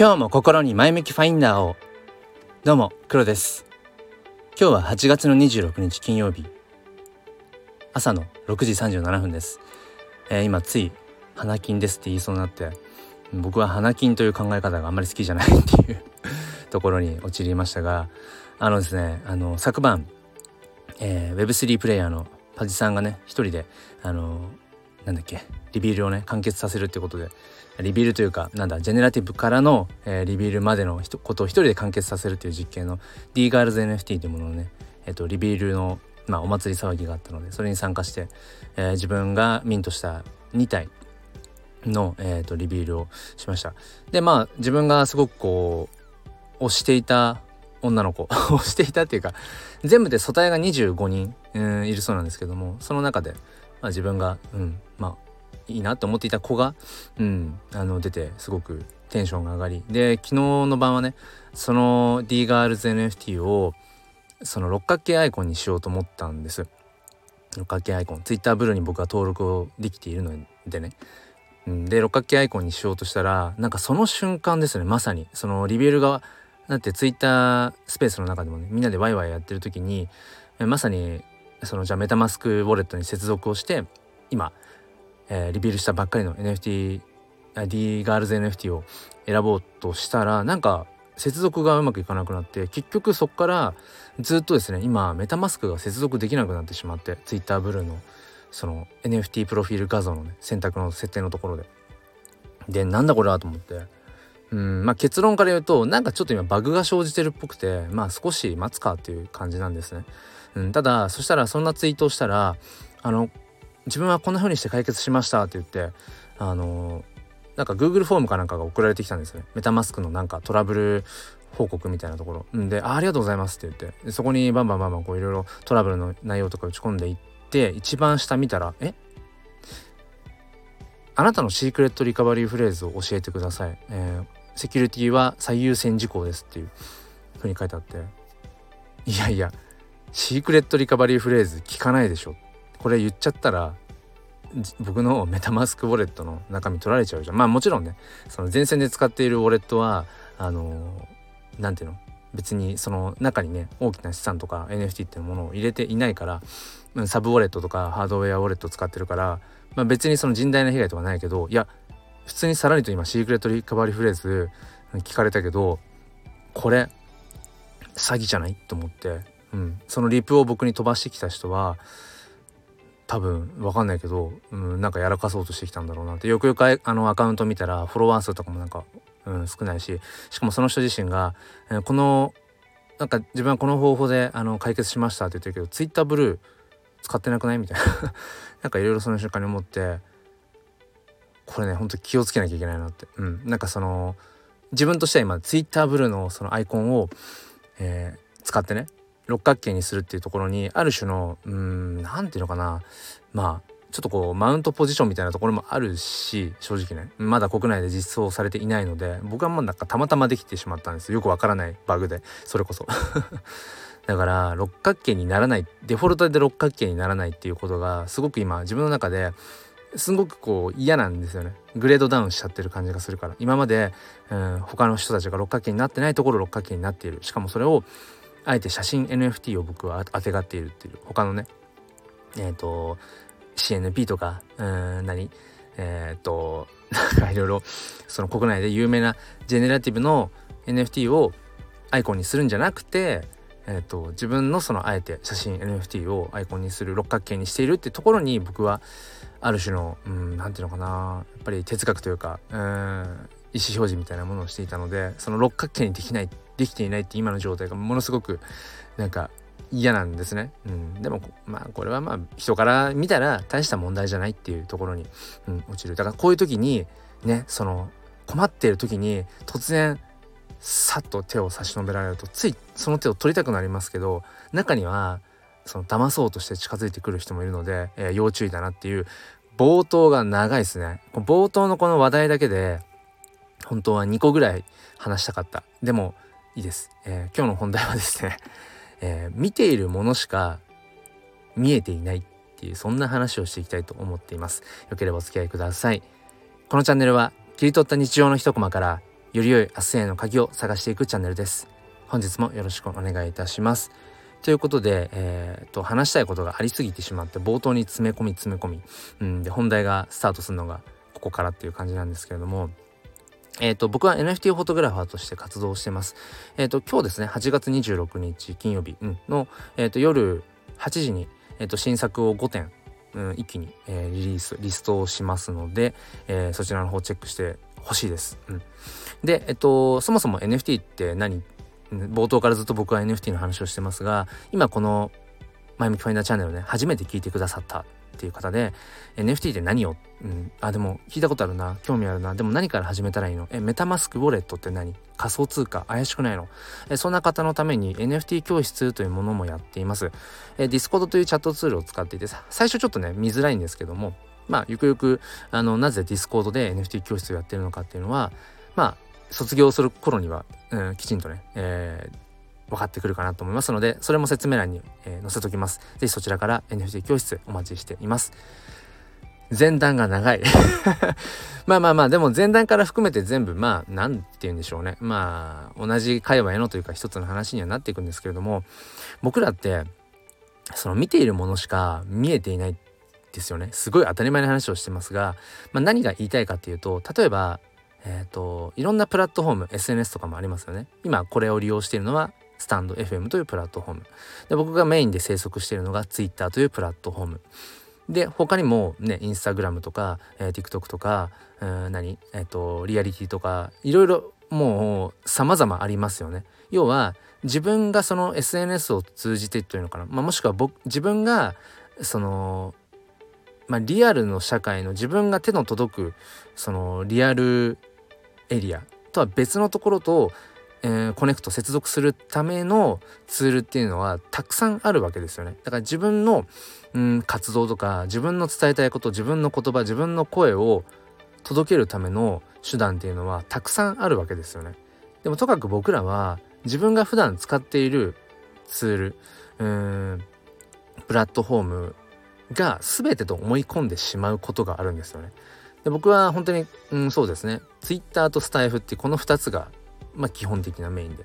今日も心に前向きファインダーを。どうも黒です。今日は8月の26日金曜日。朝の6時37分です、えー、今つい花金ですって言いそうになって僕は花金という考え方があんまり好きじゃないっていう ところに陥りましたがあのですねあの昨晩、えー、Web3 プレイヤーのパジさんがね一人であのなんだっけ？リビールをね完結させるってことで。リビールというかなんだジェネラティブからの、えー、リビールまでのことを一人で完結させるという実験の D ガールズ NFT というものをね、えーと、リビールの、まあ、お祭り騒ぎがあったのでそれに参加して、えー、自分がミントした2体の、えーと、リビールをしました。でまあ自分がすごくこう推していた女の子。推していたっていうか全部で素体が25人、うん、いるそうなんですけどもその中で、まあ、自分が、うん、まあいいなと思っていた子が、うん、あの出てすごくテンションが上がり。で昨日の晩はねその D ガールズ NFT をその六角形アイコンにしようと思ったんです。六角形アイコン。Twitter ブルーに僕は登録をできているのでね。で六角形アイコンにしようとしたらなんかその瞬間ですねまさに。そのリベルがだって Twitter スペースの中でもねみんなでワイワイやってる時にまさにそのじゃあメタマスクウォレットに接続をして今えー、リビールしたばっかりの NFT D ガールズ NFT を選ぼうとしたらなんか接続がうまくいかなくなって結局そこからずっとですね今メタマスクが接続できなくなってしまって Twitter ブルーのその NFT プロフィール画像のね選択の設定のところで。でなんだこれはと思って。うんまあ結論から言うとなんかちょっと今バグが生じてるっぽくてまあ少し待つかっていう感じなんですね、うん、ただそしたらそんなツイートをしたらあの自分はこんな風にして解決しましたって言ってあのなんか Google フォームかなんかが送られてきたんですね。メタマスクのなんかトラブル報告みたいなところ。んでありがとうございますって言って。そこにバンバンバンバンこういろいろトラブルの内容とか打ち込んでいって一番下見たらえ？あなたのシークレットリカバリーフレーズを教えてください、えー、セキュリティは最優先事項ですっていうふうに書いてあって。いやいやシークレットリカバリーフレーズ聞かないでしょ。これ言っちゃったら僕の メタマスクウォレットの中身取られちゃうじゃん。まあもちろんね。その前線で使っているウォレットはあの何ていうの？別にその中にね大きな資産とか NFT っていうものを入れていないからサブウォレットとかハードウェアウォレット使ってるから、まあ、別にその甚大な被害とかないけどいや普通にさらにと今シークレットリカバリーフレーズ聞かれたけどこれ詐欺じゃない？と思って、うん、そのリプを僕に飛ばしてきた人は多分分かんないけど、うん、なんかやらかそうとしてきたんだろうなって。よくよくあのアカウント見たらフォロワー数とかもなんか、うん、少ないししかもその人自身が、えー、このなんか自分はこの方法であの解決しましたって言ってるけどツイッターブルー使ってなくないみたいな。なんかいろいろその瞬間に思ってこれねほんと気をつけなきゃいけないなって、うん、なんかその自分としては今ツイッターブルーのそのアイコンを、えー、使ってね六角形にするっていうところにある種のうん何て言うのかな。まあちょっとこうマウントポジションみたいなところもあるし正直ね。まだ国内で実装されていないので僕はもうなんかたまたまできてしまったんですよくわからないバグでそれこそ。だから六角形にならないデフォルトで六角形にならないっていうことがすごく今自分の中ですごくこう嫌なんですよね。グレードダウンしちゃってる感じがするから。今まで、うん、他の人たちが六角形になってないところ六角形になっている。しかもそれをあえて写真 NFT を僕はあてがっているっていう他のねえっ、ー、と CNP とかうん何えっ、ー、となんかいろいろその国内で有名なジェネラティブの NFT をアイコンにするんじゃなくてえーと、自分のそのあえて写真 NFT をアイコンにする六角形にしているってところに僕はある種の何て言うのかなやっぱり哲学というかうん意思表示みたいなものをしていたのでその六角形にできないできていないって今の状態がものすごくなんか嫌なんですね、うん、でもまあこれはまあ人から見たら大した問題じゃないっていうところに、うん、落ちる。だからこういう時にねその困っている時に突然さっと手を差し伸べられるとついその手を取りたくなりますけど中にはその騙そうとして近づいてくる人もいるので、えー、要注意だなっていう冒頭が長いですね。冒頭のこの話題だけで本当は2個ぐらい話したかった。でもいいです、えー、今日の本題はですね、えー、見ているものしか見えていないっていうそんな話をしていきたいと思っています。よければお付き合いください。このチャンネルは切り取った日常の一コマからより良い明日への鍵を探していくチャンネルです。本日もよろしくお願いいたします。ということで、えー、と話したいことがありすぎてしまって冒頭に詰め込み詰め込み、うん、で本題がスタートするのがここからっていう感じなんですけれどもえっ、ー、と、僕は NFT フォトグラファーとして活動してます。えっ、ー、と、今日ですね、8月26日金曜日、の、えっ、ー、と、夜8時に、えっ、と、新作を5点、うん、一気に、えー、リリース、リストをしますので、えー、そちらの方チェックしてほしいです。うん、で、えっと、そもそも NFT って何？冒頭からずっと僕は NFT の話をしてますが今この前向きファインダーチャンネルね初めて聞いてくださったっていう方で NFT って何を、うん、あでも聞いたことあるな。興味あるな。でも何から始めたらいいの？えメタマスクウォレットって何？仮想通貨。怪しくないの？えそんな方のために NFT 教室というものもやっています。え Discord というチャットツールを使っていて最初ちょっとね見づらいんですけどもまあゆくゆくあのなぜ Discord で NFT 教室をやってるのかっていうのはまあ卒業する頃には、うん、きちんとね、えー、分かってくるかなと思いますので、それも説明欄に、えー、載せときます。是非そちらから NFT 教室お待ちしています。前段が長い まあまあまあ、でも前段から含めて全部、まあ、なんて言うんでしょうね。まあ、同じ会話へのというか一つの話にはなっていくんですけれども、僕らって、その見ているものしか見えていないですよね。すごい当たり前の話をしてますが、まあ、何が言いたいかっていうと、例えば、えっ、ー、といろんなプラットフォーム SNS とかもありますよね今これを利用しているのはスタンド FM というプラットフォーム。で僕がメインで生息しているのが Twitter というプラットフォーム。で他にもねインスタグラムとか、えー、TikTok とか、えー、何？えっ、ー、とリアリティとかいろいろもう様々ありますよね。要は自分がその SNS を通じてというのかな、まあ、もしくは僕自分がそのまあ、リアルの社会の自分が手の届くそのリアルエリアとは別のところと、えー、コネクト接続するためのツールっていうのはたくさんあるわけですよね。だから自分の、うん、活動とか自分の伝えたいこと自分の言葉自分の声を届けるための手段っていうのはたくさんあるわけですよね。でもとかく僕らは自分が普段使っているツールうんプラットフォームが全てと思い込んでしまうことがあるんですよね。で僕は本当に、うん、そうですね Twitter とスタイフってこの2つが、まあ、基本的なメインで。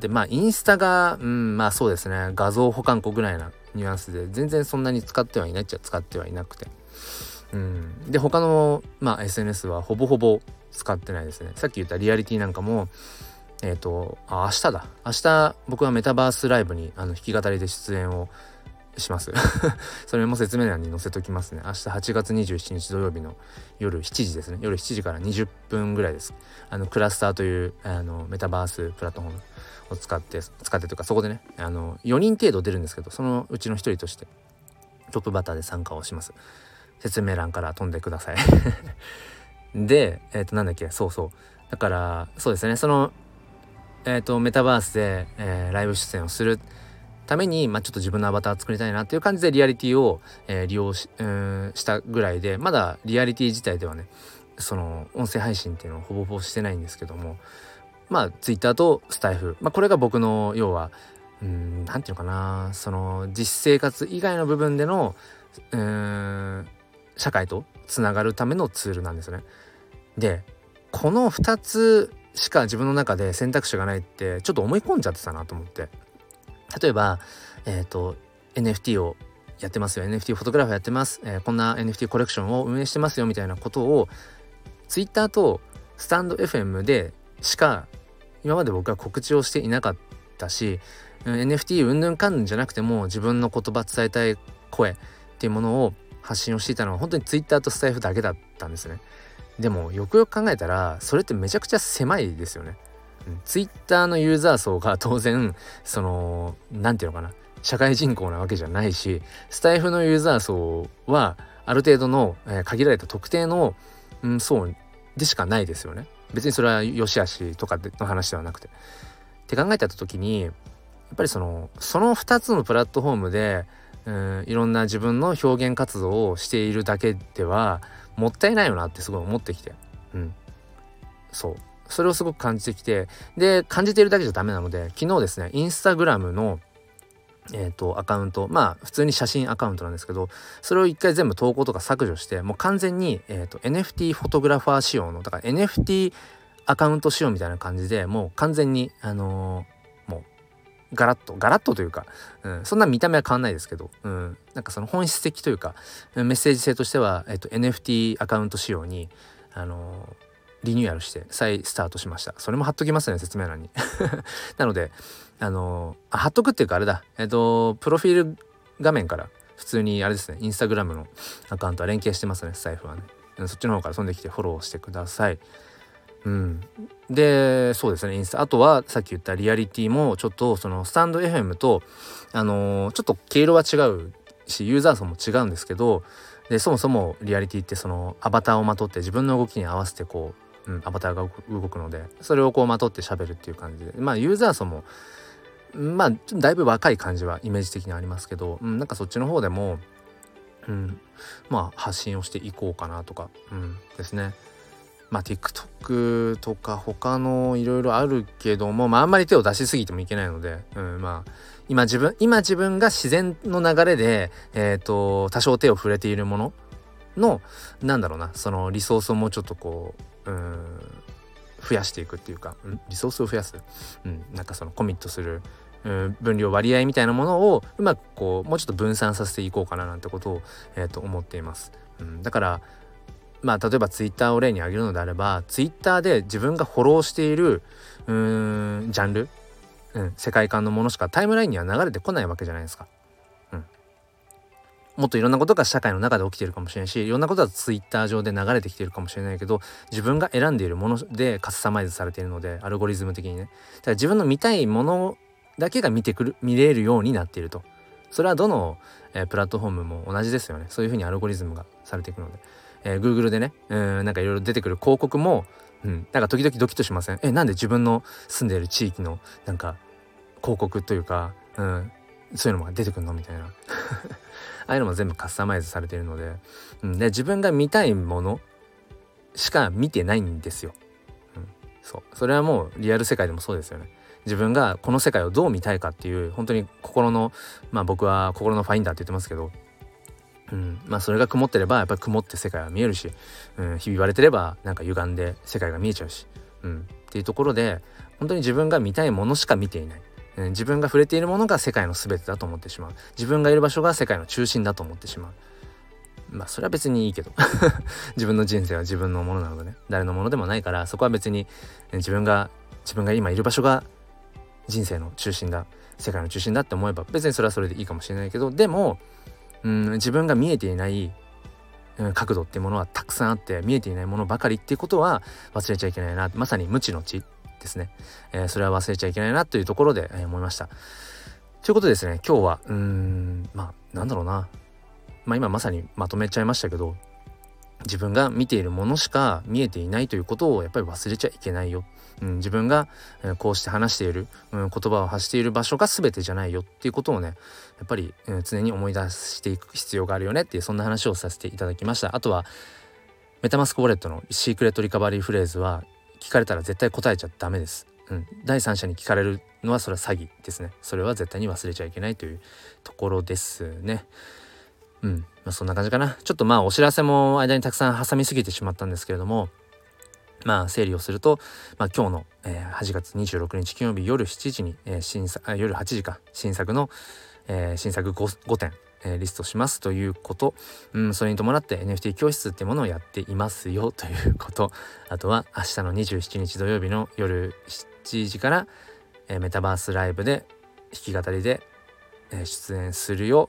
でまあインスタが、うん、まあそうですね画像保管庫ぐらいなニュアンスで全然そんなに使ってはいないっちゃ使ってはいなくて。うん、で他の、まあ、SNS はほぼほぼ使ってないですね。さっき言ったリアリティなんかもえっ、ー、とあ明日だ明日僕はメタバースライブにあの弾き語りで出演をします。それも説明欄に載せときますね。明日8月27日土曜日の夜7時ですね。夜7時から20分ぐらいです。あのクラスターというあのメタバースプラットフォームを使って使ってというかそこでねあの4人程度出るんですけどそのうちの1人としてトップバッターで参加をします。説明欄から飛んでください。でえっ、ー、となんだっけ？そうそう。だからそうですね。そのえっ、ー、とメタバースで、えー、ライブ出演をするために、まあ、ちょっと自分のアバター作りたいなっていう感じでリアリティを、えー、利用し,、うん、したぐらいでまだリアリティ自体ではねその音声配信っていうのをほぼほぼしてないんですけどもまあ Twitter とスタイフ、まあ、これが僕の要はうん何て言うのかなその実生活以外の部分でのうん社会とつながるためのツールなんですよね。でこの2つしか自分の中で選択肢がないってちょっと思い込んじゃってたなと思って例えば、えっ、ー、と、NFT をやってますよ。NFT フォトグラファーやってます、えー、こんな NFT コレクションを運営してますよ。みたいなことを Twitter とスタンド FM でしか今まで僕は告知をしていなかったし NFT うんぬんかんぬんじゃなくても自分の言葉伝えたい声っていうものを発信をしていたのは本当に Twitter とスタイフだけだったんですね。でもよくよく考えたらそれってめちゃくちゃ狭いですよね。ツイッターのユーザー層が当然その何て言うのかな社会人口なわけじゃないしスタイフのユーザー層はある程度の、えー、限られた特定の、うん、層でしかないですよね。別にそれは良し悪しとかの話ではなくて。って考えた時にやっぱりそのその2つのプラットフォームで、うん、いろんな自分の表現活動をしているだけではもったいないよなってすごい思ってきて。うん、そうそれをすごく感じてきて、で、感じているだけじゃダメなので、昨日ですね、インスタグラムの、えっ、と、アカウント、まあ、普通に写真アカウントなんですけど、それを一回全部投稿とか削除して、もう完全に、えっ、と、NFT フォトグラファー仕様の、だから NFT アカウント仕様みたいな感じでもう完全にあのー、もうガラッとガラッとというか、うん、そんな見た目は変わんないですけど、うん、なんかその本質的というかメッセージ性としては、えっと、NFT アカウント仕様にあのーリニューアルして再スタートしました。それも貼っときますね説明欄に。なのであのー、貼っとくっていうかあれだ。えっ、とプロフィール画面から普通にあれですねインスタグラムのアカウントは連携してますねスタイフはねそっちの方から飛んできてフォローしてください。うん。でそうですねインスタ。あとはさっき言ったリアリティもちょっとそのスタンド FM とあのー、ちょっと毛色は違うしユーザー層も違うんですけどでそもそもリアリティってそのアバターをまとって自分の動きに合わせてこううん、アバターが動くのでそれをこうまとって喋るっていう感じでまあユーザー層もまあだいぶ若い感じはイメージ的にありますけど、うん、なんかそっちの方でも、うん、まあ発信をしていこうかなとか、うん、ですね。まあ TikTok とか他のいろいろあるけども、まああんまり手を出しすぎてもいけないので、うん、まあ今自分、今自分が自然の流れで、えっ、ー、と、多少手を触れているものの、なんだろうな、そのリソースをもうちょっとこう、うん増やしていくっていうか、リソースを増やす、うん、なんかそのコミットする、うん、分量割合みたいなものをうまくこうもうちょっと分散させていこうかななんてことを、えー、と思っています。うん、だからまあ例えばツイッターを例に挙げるのであればツイッターで自分がフォローしているうんジャンル、うん、世界観のものしかタイムラインには流れてこないわけじゃないですか。もっといろんなことが社会の中で起きてるかもしれないしいろんなことがツイッター上で流れてきてるかもしれないけど自分が選んでいるものでカスタマイズされているのでアルゴリズム的にね。だから自分の見たいものだけが見てくる見れるようになっていると。それはどの、えー、プラットフォームも同じですよね。そういうふうにアルゴリズムがされていくので、えー、Google でねうんなんかいろいろ出てくる広告もうんなんか時々ドキッとしません？えなんで自分の住んでいる地域のなんか広告というか、うん、そういうのが出てくるの？みたいな。ああいうのも全部カスタマイズされてるので,、うん、で自分が見たいものしか見てないんですよ。うん、そうそれはもうリアル世界でもそうですよね。自分がこの世界をどう見たいかっていう本当に心のまあ僕は心のファインダーって言ってますけど、うん、まあそれが曇ってればやっぱり曇って世界は見えるし、うん、日々言われてればなんか歪んで世界が見えちゃうし、うん、っていうところで本当に自分が見たいものしか見ていない。自分が触れているものが世界の全てだと思ってしまう。自分がいる場所が世界の中心だと思ってしまう。まあそれは別にいいけど。自分の人生は自分のものなのでね。誰のものでもないからそこは別に自分が自分が今いる場所が人生の中心だ世界の中心だって思えば別にそれはそれでいいかもしれないけどでもうん自分が見えていない角度っていうものはたくさんあって見えていないものばかりっていうことは忘れちゃいけないな。まさに無知の知。ですね、えー、それは忘れちゃいけないなというところで、えー、思いました。ということでですね今日はうーんまあなんだろうなまあ今まさにまとめちゃいましたけど自分が見ているものしか見えていないということをやっぱり忘れちゃいけないよ。うん、自分が、え、こうして話している、うん、言葉を発している場所が全てじゃないよっていうことをねやっぱり、うん、常に思い出していく必要があるよねっていうそんな話をさせていただきました。あとはメタマスクウォレットのシークレットリカバリーフレーズは聞かれたら絶対答えちゃダメです。うん、第三者に聞かれるのはそれは詐欺ですね。それは絶対に忘れちゃいけないというところですね。うん、まあ、そんな感じかな。ちょっとまあお知らせも間にたくさん挟みすぎてしまったんですけれども、まあ整理をすると、まあ、今日の、えー、8月26日金曜日夜7時に、えー、新作あ夜8時か新作の、えー、新作 5, 5点えー、リストしますということ、うん、それに伴って NFT 教室っていうものをやっていますよということ。あとは明日の27日土曜日の夜7時から、えー、メタバースライブで弾き語りで、えー、出演するよ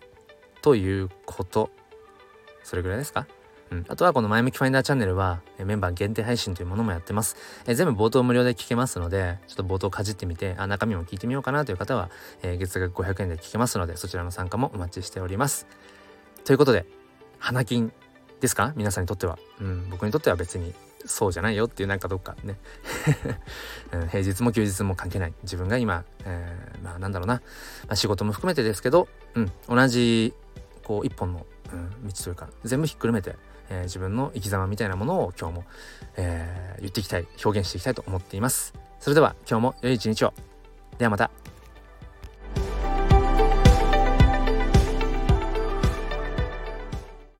ということ。それぐらいですか？うん、あとはこの前向きファインダーチャンネルはメンバー限定配信というものもやってます。え全部冒頭無料で聞けますので、ちょっと冒頭かじってみて、あ中身も聞いてみようかなという方は、えー、月額500円で聞けますので、そちらの参加もお待ちしております。ということで、花金ですか？皆さんにとっては。うん、僕にとっては別にそうじゃないよっていうなんかどっかね、平日も休日も関係ない。自分が今、えー、まあなんだろうな、まあ、仕事も含めてですけど、うん、同じこう一本の、うん、道というか全部ひっくるめてえー、自分の生き様みたいなものを今日も、えー、言っていきたい表現していきたいと思っています。それでは今日も良い一日を。ではまた。